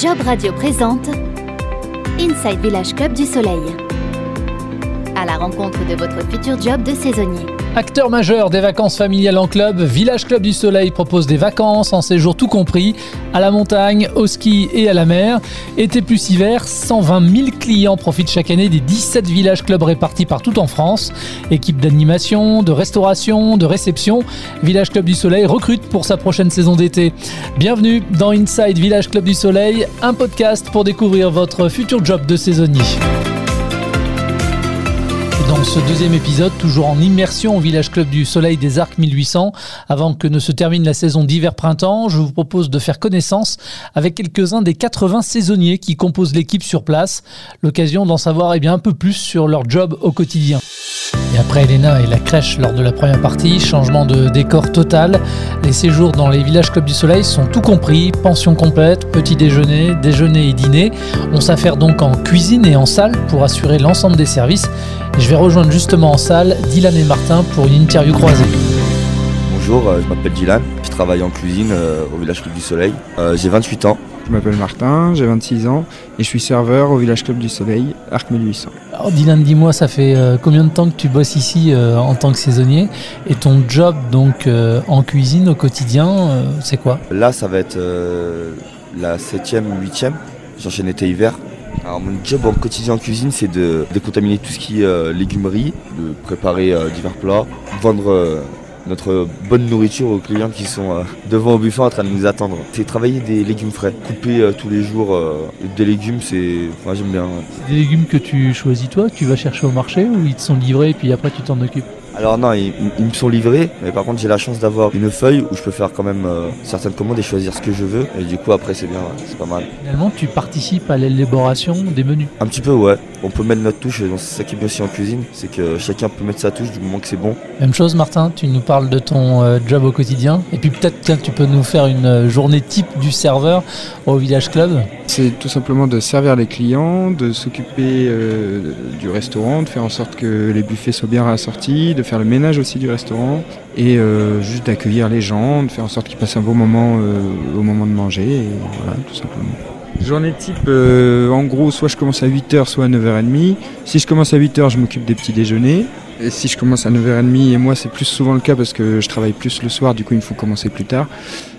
Job Radio présente Inside Village Club du Soleil. À la rencontre de votre futur job de saisonnier. Acteur majeur des vacances familiales en club, Village Club du Soleil propose des vacances en séjour tout compris, à la montagne, au ski et à la mer. Été plus hiver, 120 000 clients profitent chaque année des 17 villages clubs répartis partout en France. Équipe d'animation, de restauration, de réception, Village Club du Soleil recrute pour sa prochaine saison d'été. Bienvenue dans Inside Village Club du Soleil, un podcast pour découvrir votre futur job de saisonnier. Dans ce deuxième épisode, toujours en immersion au Village Club du Soleil des Arcs 1800, avant que ne se termine la saison d'hiver-printemps, je vous propose de faire connaissance avec quelques-uns des 80 saisonniers qui composent l'équipe sur place. L'occasion d'en savoir eh bien, un peu plus sur leur job au quotidien. Et après Elena et la crèche lors de la première partie, changement de décor total. Les séjours dans les villages Club du Soleil sont tout compris, pension complète, petit déjeuner, déjeuner et dîner. On s'affaire donc en cuisine et en salle pour assurer l'ensemble des services. Je vais rejoindre justement en salle Dylan et Martin pour une interview croisée. Bonjour, euh, je m'appelle Dylan, je travaille en cuisine euh, au village Club du Soleil. Euh, j'ai 28 ans. Je m'appelle Martin, j'ai 26 ans et je suis serveur au Village Club du Soleil, Arc 1800. Alors Dylan, dis-moi, ça fait combien de temps que tu bosses ici en tant que saisonnier? Et ton job donc en cuisine au quotidien, c'est quoi? Là, ça va être la 7e ou 8e. J'enchaîne été-hiver. Alors, mon job en quotidien en cuisine, c'est de décontaminer tout ce qui est euh, légumerie, de préparer euh, divers plats, vendre euh, notre bonne nourriture aux clients qui sont devant au buffet en train de nous attendre. C'est travailler des légumes frais, couper tous les jours des légumes, c'est. Enfin, j'aime bien. des légumes que tu choisis toi, tu vas chercher au marché ou ils te sont livrés et puis après tu t'en occupes? Alors non, ils, ils me sont livrés, mais par contre j'ai la chance d'avoir une feuille où je peux faire quand même euh, certaines commandes et choisir ce que je veux. Et du coup après c'est bien, ouais, c'est pas mal. Finalement, tu participes à l'élaboration des menus. Un petit peu ouais, on peut mettre notre touche, et c'est ça qui est bien aussi en cuisine, c'est que chacun peut mettre sa touche du moment que c'est bon. Même chose Martin, tu nous parles de ton euh, job au quotidien et puis peut-être tiens, tu peux nous faire une euh, journée type du serveur au Village Club. C'est tout simplement de servir les clients, de s'occuper euh, du restaurant, de faire en sorte que les buffets soient bien rassortis, de faire le ménage aussi du restaurant et euh, juste d'accueillir les gens, de faire en sorte qu'ils passent un bon moment euh, au moment de manger voilà tout simplement. Journée type, euh, en gros, soit je commence à 8h, soit à 9h30. Si je commence à 8h, je m'occupe des petits déjeuners. Et si je commence à 9h30, et moi c'est plus souvent le cas parce que je travaille plus le soir, du coup il me faut commencer plus tard.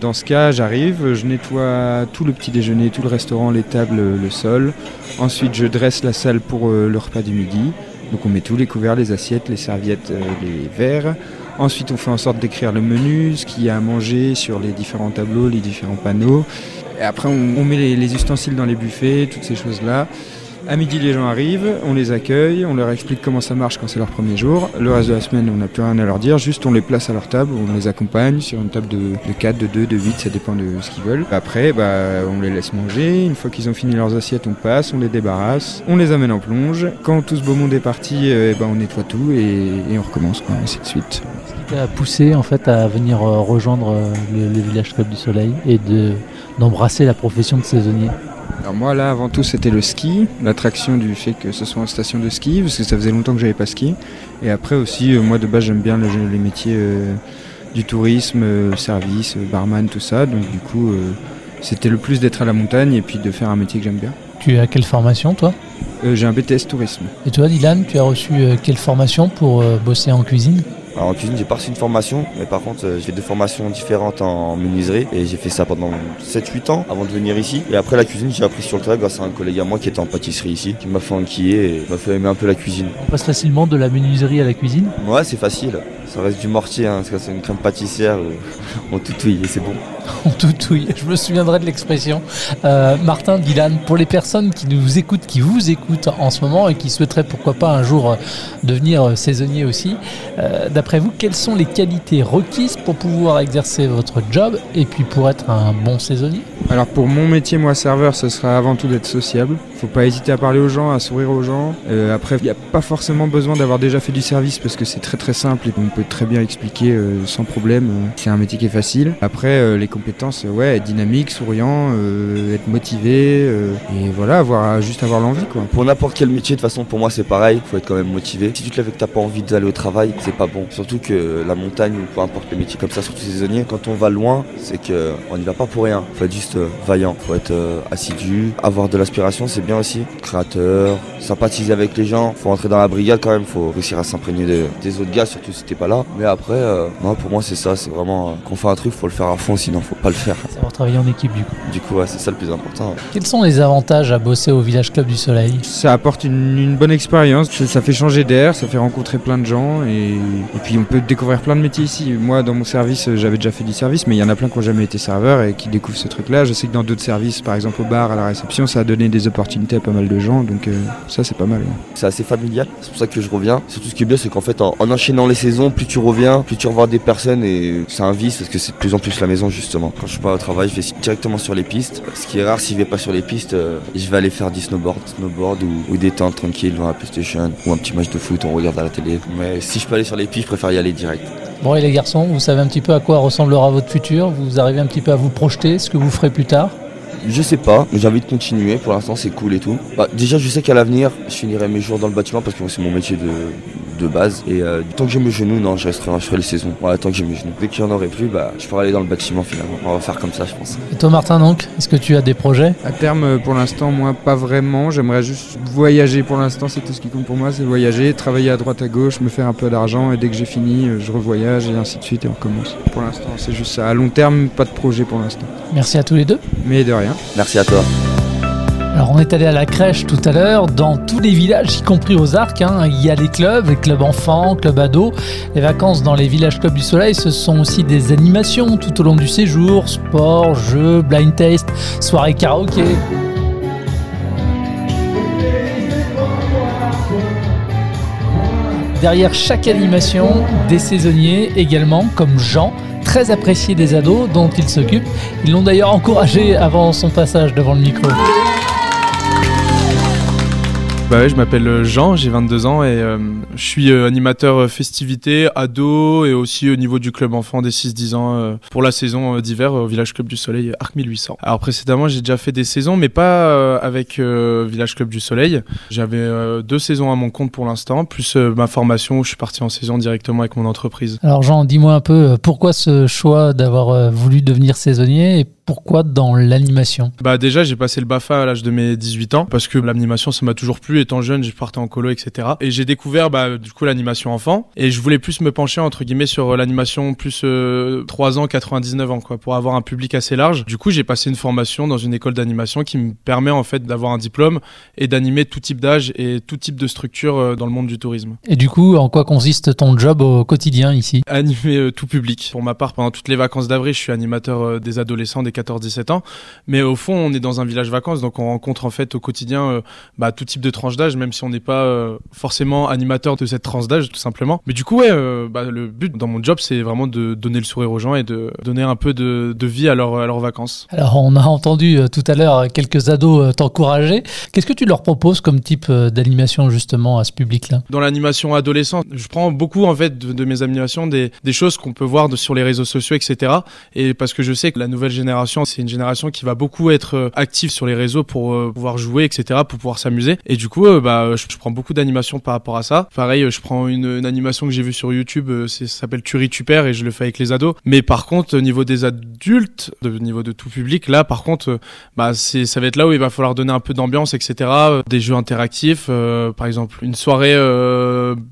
Dans ce cas, j'arrive, je nettoie tout le petit déjeuner, tout le restaurant, les tables, le sol. Ensuite, je dresse la salle pour le repas du midi. Donc on met tous les couverts, les assiettes, les serviettes, euh, les verres. Ensuite, on fait en sorte d'écrire le menu, ce qu'il y a à manger sur les différents tableaux, les différents panneaux. Et après, on, met les ustensiles dans les buffets, toutes ces choses-là. À midi, les gens arrivent, on les accueille, on leur explique comment ça marche quand c'est leur premier jour. Le reste de la semaine, on n'a plus rien à leur dire, juste on les place à leur table, on les accompagne sur une table de, de 4, de 2, de 8, ça dépend de ce qu'ils veulent. Après, bah, on les laisse manger, une fois qu'ils ont fini leurs assiettes, on passe, on les débarrasse, on les amène en plonge. Quand tout ce beau monde est parti, euh, bah, on nettoie tout et, on recommence, quoi, ainsi de suite. qui t'a poussé en fait à venir euh, rejoindre euh, le, Village Club du Soleil et de d'embrasser la profession de saisonnier? Alors moi là avant tout c'était le ski, l'attraction du fait que ce soit une station de ski, parce que ça faisait longtemps que j'avais pas ski. Et après aussi euh, moi de base j'aime bien le- les métiers euh, du tourisme, euh, service, barman, tout ça. Donc du coup c'était le plus d'être à la montagne et puis de faire un métier que j'aime bien. Tu as quelle formation toi? J'ai un BTS tourisme. Et toi Dylan, tu as reçu quelle formation pour bosser en cuisine? En cuisine j'ai pas reçu une formation, mais par contre euh, j'ai fait deux formations différentes en menuiserie et j'ai fait ça pendant 7-8 ans avant de venir ici. Et après la cuisine j'ai appris sur le tas grâce à un collègue à moi qui était en pâtisserie ici, qui m'a fait enquiller et m'a fait aimer un peu la cuisine. On passe facilement de la menuiserie à la cuisine? Ouais c'est facile, ça reste du mortier, hein, parce que c'est une crème pâtissière, euh, on tout touille et c'est bon. On toutouille, je me souviendrai de l'expression. Euh, Martin, Dylan, pour les personnes qui nous écoutent, qui vous écoutent en ce moment et qui souhaiteraient pourquoi pas un jour euh, devenir euh, saisonnier aussi, d'après vous, quelles sont les qualités requises pour pouvoir exercer votre job et puis pour être un bon saisonnier? Alors pour mon métier moi serveur ce sera avant tout d'être sociable. Faut pas hésiter à parler aux gens, à sourire aux gens. Euh, après, il n'y a pas forcément besoin d'avoir déjà fait du service parce que c'est très très simple et on peut très bien expliquer euh, sans problème. C'est un métier qui est facile. Après, les compétences, ouais, être dynamique, souriant, être motivé et voilà, avoir, juste avoir l'envie quoi. Pour n'importe quel métier, de toute façon, pour moi c'est pareil. Faut être quand même motivé. Si tu te lèves et que t'as pas envie d'aller au travail, c'est pas bon. Surtout que la montagne ou peu importe les métiers comme ça, surtout saisonniers, quand on va loin, c'est qu'on n'y va pas pour rien. Faut être juste vaillant, faut être assidu, avoir de l'aspiration, c'est bien aussi. Créateur, sympathiser avec les gens, faut rentrer dans la brigade quand même, faut réussir à s'imprégner des, autres gars, surtout si t'es pas là. Mais après, euh, pour moi c'est ça, c'est vraiment qu'on fait un truc, faut le faire à fond, sinon faut pas le faire. Savoir travailler en équipe du coup. Du coup, c'est ça le plus important. Quels sont les avantages à bosser au Village Club du Soleil? Ça apporte une, bonne expérience, ça fait changer d'air, ça fait rencontrer plein de gens et, et, puis on peut découvrir plein de métiers ici. Moi, dans mon service, j'avais déjà fait du service, mais il y en a plein qui n'ont jamais été serveurs et qui découvrent ce truc-là. Je sais que dans d'autres services, par exemple au bar, à la réception, ça a donné des opportunités à pas mal de gens, donc euh, ça c'est pas mal. C'est assez familial, c'est pour ça que je reviens. Surtout ce qui est bien, c'est qu'en fait, en, enchaînant les saisons, plus tu reviens, plus tu revois des personnes et c'est un vice parce que c'est de plus en plus la maison justement. Quand je suis pas au travail, je vais directement sur les pistes. Ce qui est rare, si je vais pas sur les pistes, euh, je vais aller faire du snowboard, snowboard ou, des temps tranquilles devant la PlayStation ou un petit match de foot, on regarde à la télé. Mais si je peux aller sur les pistes, je préfère y aller direct. Bon et les garçons, vous savez un petit peu à quoi ressemblera votre futur? Vous arrivez un petit peu à vous projeter ce que vous ferez plus tard? Je sais pas, mais j'ai envie de continuer. Pour l'instant, c'est cool et tout. Bah, déjà, je sais qu'à l'avenir, je finirai mes jours dans le bâtiment parce que c'est mon métier de, de base. Et euh, tant que j'ai mes genoux, non, je resterai, je ferai les saisons. Voilà, tant que j'ai mes genoux. Dès qu'il n'y en aurait plus, bah, je pourrais aller dans le bâtiment finalement. On va faire comme ça, je pense. Et toi, Martin, donc, est-ce que tu as des projets? À terme, euh, pour l'instant, moi, pas vraiment. J'aimerais juste voyager pour l'instant, c'est tout ce qui compte pour moi, c'est voyager, travailler à droite à gauche, me faire un peu d'argent et dès que j'ai fini, euh, je revoyage et ainsi de suite et on recommence. Pour l'instant, c'est juste ça. À long terme, pas de projet pour l'instant. Merci à tous les deux. Mais de rien. Merci à toi. Alors on est allé à la crèche tout à l'heure, dans tous les villages, y compris aux arcs, hein. il y a les clubs, les clubs enfants, clubs ados. Les vacances dans les villages clubs du soleil, ce sont aussi des animations tout au long du séjour, sport, jeux, blind taste, soirée karaoké. Derrière chaque animation, des saisonniers également, comme Jean, très apprécié des ados dont il s'occupe. Ils l'ont d'ailleurs encouragé avant son passage devant le micro. Bah je m'appelle euh, Jean, j'ai 22 ans et euh, je suis euh, animateur festivité, ado et aussi au niveau du club enfant des 6-10 ans pour la saison d'hiver au Village Club du Soleil Arc 1800. Alors précédemment j'ai déjà fait des saisons mais pas avec Village Club du Soleil. J'avais deux saisons à mon compte pour l'instant, plus ma formation où je suis parti en saison directement avec mon entreprise. Alors Jean, dis-moi un peu pourquoi ce choix d'avoir voulu devenir saisonnier pourquoi dans l'animation Bah déjà j'ai passé le BAFA à l'âge de mes 18 ans parce que l'animation ça m'a toujours plu. Étant jeune je partais en colo etc. Et j'ai découvert bah, du coup l'animation enfant et je voulais plus me pencher entre guillemets sur l'animation plus 3 euh, ans 99 ans quoi pour avoir un public assez large. Du coup j'ai passé une formation dans une école d'animation qui me permet en fait d'avoir un diplôme et d'animer tout type d'âge et tout type de structure euh, dans le monde du tourisme. Et du coup en quoi consiste ton job au quotidien ici? Animer euh, tout public. Pour ma part pendant toutes les vacances d'avril je suis animateur des adolescents des 14-17 ans. Mais au fond, on est dans un village vacances, donc on rencontre en fait au quotidien euh, bah, tout type de tranche d'âge, même si on n'est pas euh, forcément animateur de cette tranche d'âge, tout simplement. Mais du coup, ouais, euh, bah, le but dans mon job, c'est vraiment de donner le sourire aux gens et de donner un peu de, de vie à, leur, à leurs vacances. Alors, on a entendu tout à l'heure quelques ados t'encourager. Qu'est-ce que tu leur proposes comme type d'animation justement à ce public-là? Dans l'animation adolescente, je prends beaucoup en fait de, mes animations des, des choses qu'on peut voir de, sur les réseaux sociaux, etc. Et parce que je sais que la nouvelle génération, c'est une génération qui va beaucoup être euh, active sur les réseaux pour euh, pouvoir jouer, etc., pour pouvoir s'amuser. Et du coup, euh, bah, je, prends beaucoup d'animations par rapport à ça. Pareil, je prends une, animation que j'ai vue sur YouTube, ça s'appelle Turi Tuper et je le fais avec les ados. Mais par contre, au niveau des adultes, au niveau de tout public, là, par contre, bah, ça va être là où il va falloir donner un peu d'ambiance, etc. Des jeux interactifs, par exemple, une soirée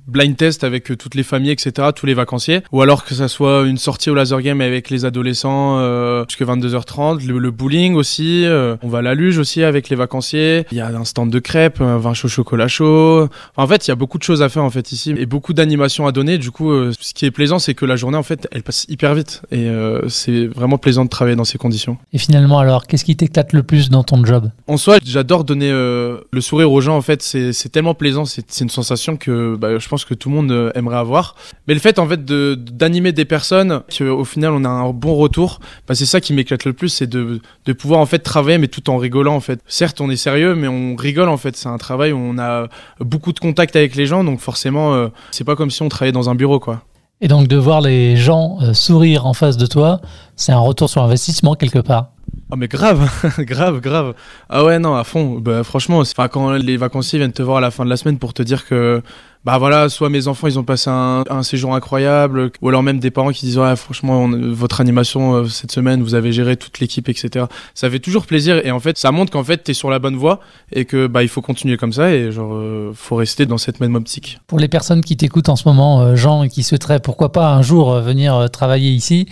blind test avec toutes les familles, etc., tous les vacanciers. Ou alors que ça soit une sortie au laser game avec les adolescents jusqu'à 22h30 le, bowling aussi. Euh, on va à la luge aussi avec les vacanciers. Il y a un stand de crêpes, un vin chaud chocolat chaud. en fait, il y a beaucoup de choses à faire en fait ici et beaucoup d'animations à donner. Du coup, euh, ce qui est plaisant, c'est que la journée en fait, elle passe hyper vite et euh, c'est vraiment plaisant de travailler dans ces conditions. Et finalement, alors, qu'est-ce qui t'éclate le plus dans ton job? En soi, j'adore donner le sourire aux gens. En fait, c'est tellement plaisant. C'est une sensation que bah, je pense que tout le monde aimerait avoir. Mais le fait en fait d'animer des personnes, qu'au final on a un bon retour, bah, c'est ça qui m'éclate le plus, c'est de, de pouvoir en fait travailler, mais tout en rigolant en fait. Certes, on est sérieux, mais on rigole en fait. C'est un travail où on a beaucoup de contact avec les gens, donc forcément, euh, c'est pas comme si on travaillait dans un bureau, quoi. Et donc de voir les gens euh, sourire en face de toi, c'est un retour sur investissement quelque part. Ah mais grave, grave, grave. Ah ouais non à fond. Bah, franchement, enfin quand les vacanciers viennent te voir à la fin de la semaine pour te dire que bah voilà, soit mes enfants ils ont passé un, un, séjour incroyable, ou alors même des parents qui disent ouais franchement on, votre animation euh, cette semaine vous avez géré toute l'équipe etc. Ça fait toujours plaisir et en fait ça montre qu'en fait t'es sur la bonne voie et que bah il faut continuer comme ça et genre euh, faut rester dans cette même optique. Pour les personnes qui t'écoutent en ce moment, euh, Jean, et qui souhaiteraient pourquoi pas un jour euh, venir travailler ici,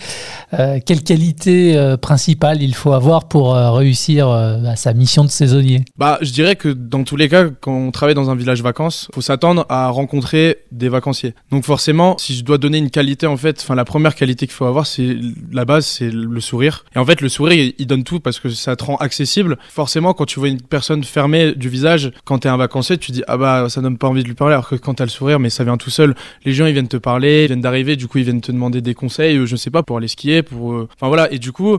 euh, quelle qualité euh, principale il faut avoir pour réussir à sa mission de saisonnier? Bah je dirais que dans tous les cas quand on travaille dans un village vacances, faut s'attendre à rencontrer des vacanciers. Donc forcément, si je dois donner une qualité en fait, enfin la première qualité qu'il faut avoir, c'est la base, c'est le sourire. Et en fait, le sourire, il donne tout parce que ça te rend accessible. Forcément, quand tu vois une personne fermée du visage, quand t'es un vacancier, tu dis ah bah ça donne pas envie de lui parler. Alors que quand t'as le sourire, mais ça vient tout seul. Les gens ils viennent te parler, ils viennent d'arriver, du coup ils viennent te demander des conseils, euh, je sais pas pour aller skier, pour, euh, enfin voilà. Et du coup.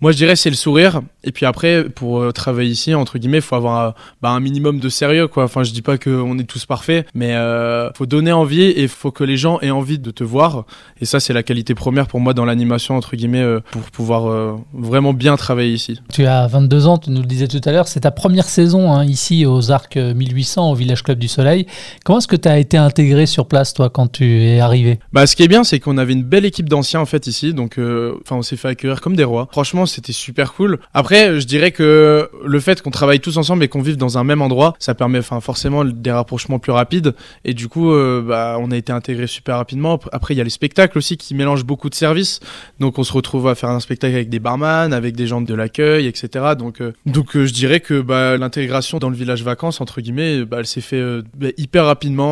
Moi, je dirais c'est le sourire. Et puis après, pour euh, travailler ici, entre guillemets, faut avoir euh, bah, un minimum de sérieux, quoi. Enfin, je dis pas qu'on est tous parfaits, mais euh, faut donner envie et faut que les gens aient envie de te voir. Et ça, c'est la qualité première pour moi dans l'animation, entre guillemets, euh, pour pouvoir euh, vraiment bien travailler ici. Tu as 22 ans, tu nous le disais tout à l'heure. C'est ta première saison hein, ici aux Arcs 1800, au Village Club du Soleil. Comment est-ce que tu as été intégré sur place, toi, quand tu es arrivé? Bah, ce qui est bien, c'est qu'on avait une belle équipe d'anciens en fait ici, donc enfin, on s'est fait accueillir comme des rois. Franchement, c'était super cool. Après, je dirais que le fait qu'on travaille tous ensemble et qu'on vive dans un même endroit, ça permet enfin forcément des rapprochements plus rapides. Et du coup, euh, bah, on a été intégrés super rapidement. Après, il y a les spectacles aussi qui mélangent beaucoup de services. Donc, on se retrouve à faire un spectacle avec des barman, avec des gens de l'accueil, etc. Donc, euh, donc euh, je dirais que bah, l'intégration dans le village vacances, entre guillemets, bah, elle s'est fait hyper rapidement.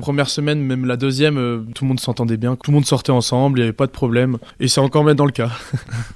Première semaine, même la deuxième, tout le monde s'entendait bien. Tout le monde sortait ensemble, il n'y avait pas de problème. Et c'est encore maintenant le cas.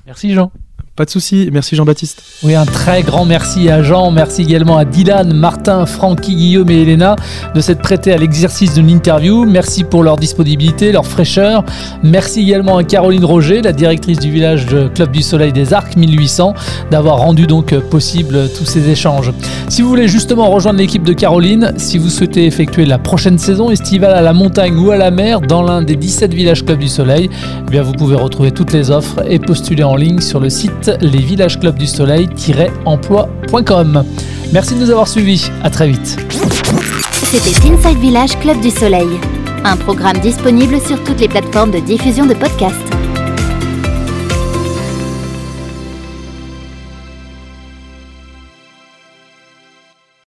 Merci, Jean. Pas de souci. Merci Jean-Baptiste. Oui, un très grand merci à Jean. Merci également à Dylan, Martin, Francky, Guillaume et Elena de s'être prêtés à l'exercice de l'interview. Merci pour leur disponibilité, leur fraîcheur. Merci également à Caroline Roger, la directrice du village de Club du Soleil des Arcs 1800, d'avoir rendu donc possible tous ces échanges. Si vous voulez justement rejoindre l'équipe de Caroline, si vous souhaitez effectuer la prochaine saison estivale à la montagne ou à la mer dans l'un des 17 villages Club du Soleil, eh bien vous pouvez retrouver toutes les offres et postuler en ligne sur le site lesvillageclubdusoleil-emploi.com. Merci de nous avoir suivis. À très vite. C'était Inside Village Club du Soleil, un programme disponible sur toutes les plateformes de diffusion de podcasts.